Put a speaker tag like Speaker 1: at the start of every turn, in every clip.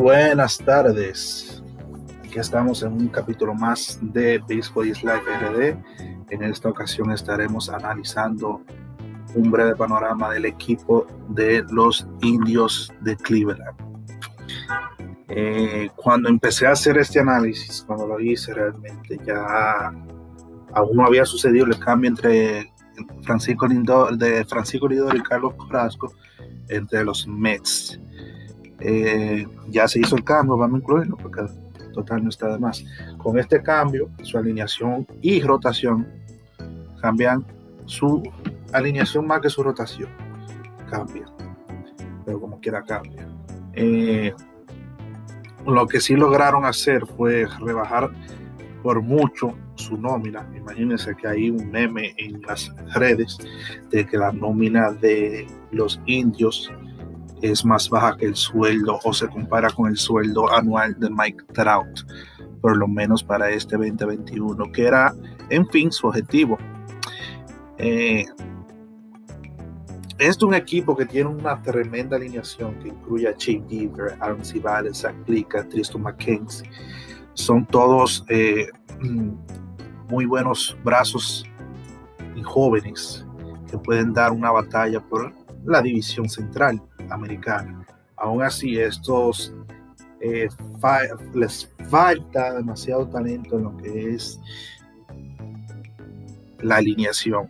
Speaker 1: Buenas tardes. Aquí estamos en un capítulo más de is Life RD. En esta ocasión estaremos analizando un breve panorama del equipo de los indios de Cleveland. Eh, cuando empecé a hacer este análisis, cuando lo hice realmente, ya aún no había sucedido el cambio entre Francisco Lindor, de Francisco Lindor y Carlos Carrasco entre los Mets. Eh, ya se hizo el cambio, vamos a incluirlo porque total no está de más. Con este cambio, su alineación y rotación cambian su alineación más que su rotación. Cambia, pero como quiera cambia. Eh, lo que sí lograron hacer fue rebajar por mucho su nómina. Imagínense que hay un meme en las redes de que la nómina de los indios es más baja que el sueldo o se compara con el sueldo anual de Mike Trout, por lo menos para este 2021, que era, en fin, su objetivo. Eh, es un equipo que tiene una tremenda alineación que incluye a Chip Giver, Aaron Civales, Zach Plica, Tristan McKenzie. Son todos eh, muy buenos brazos y jóvenes que pueden dar una batalla por la división central americana. Aún así, estos eh, les falta demasiado talento en lo que es la alineación.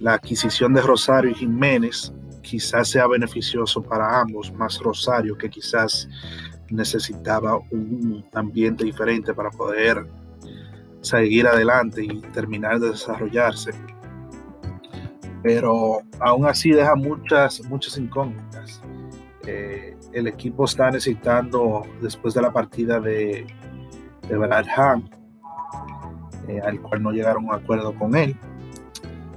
Speaker 1: La adquisición de Rosario y Jiménez quizás sea beneficioso para ambos, más Rosario que quizás necesitaba un ambiente diferente para poder seguir adelante y terminar de desarrollarse pero aún así deja muchas, muchas incógnitas. Eh, el equipo está necesitando, después de la partida de, de Brad eh, al cual no llegaron a un acuerdo con él,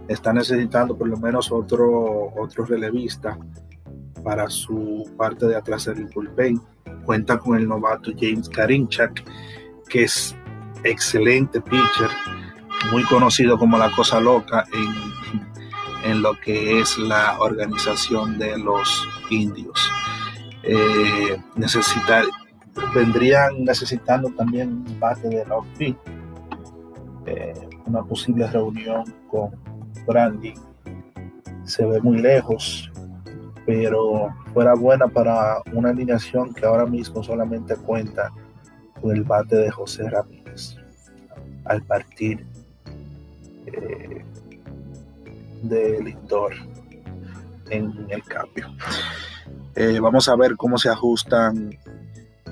Speaker 1: está necesitando por lo menos otro, otro relevista para su parte de atrás del bullpen. Cuenta con el novato James Karinchak, que es excelente pitcher, muy conocido como la cosa loca en, en lo que es la organización de los indios. Eh, necesitar, vendrían necesitando también bate de la eh, una posible reunión con Brandy. Se ve muy lejos, pero fuera buena para una alineación que ahora mismo solamente cuenta con el bate de José Ramírez. Al partir eh, de Lindor en el cambio. Eh, vamos a ver cómo se ajustan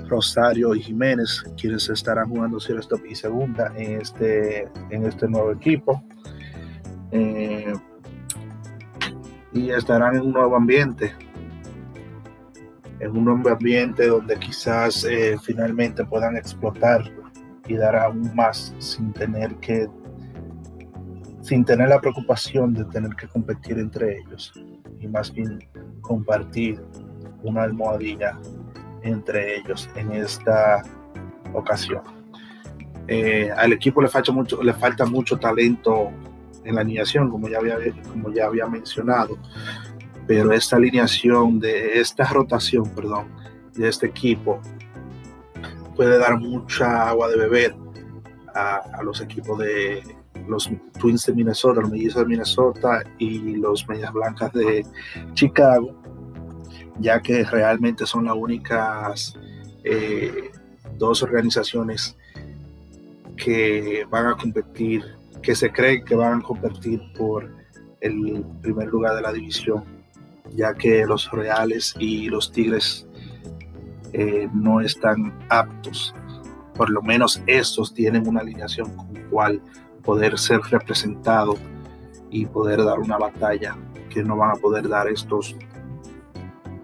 Speaker 1: Rosario y Jiménez, quienes estarán jugando stop y segunda en este, en este nuevo equipo. Eh, y estarán en un nuevo ambiente, en un nuevo ambiente donde quizás eh, finalmente puedan explotar y dar aún más sin tener que sin tener la preocupación de tener que competir entre ellos y más bien compartir una almohadilla entre ellos en esta ocasión. Eh, al equipo le falta mucho, le falta mucho talento en la alineación, como ya había, como ya había mencionado, pero esta alineación de esta rotación, perdón, de este equipo puede dar mucha agua de beber a los equipos de, los Twins de Minnesota, los Mellizos de Minnesota y los Medias Blancas de Chicago, ya que realmente son las únicas eh, dos organizaciones que van a competir, que se cree que van a competir por el primer lugar de la división, ya que los Reales y los Tigres eh, no están aptos. Por lo menos estos tienen una alineación con cual poder ser representado y poder dar una batalla que no van a poder dar estos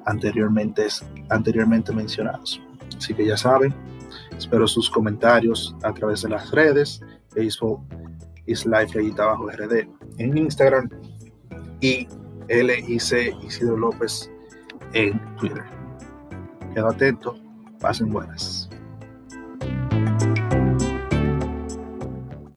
Speaker 1: anteriormente, anteriormente mencionados. Así que ya saben, espero sus comentarios a través de las redes, Baseball is Life ahí abajo RD en Instagram y LIC Isidro López en Twitter. Quedo atento, pasen buenas.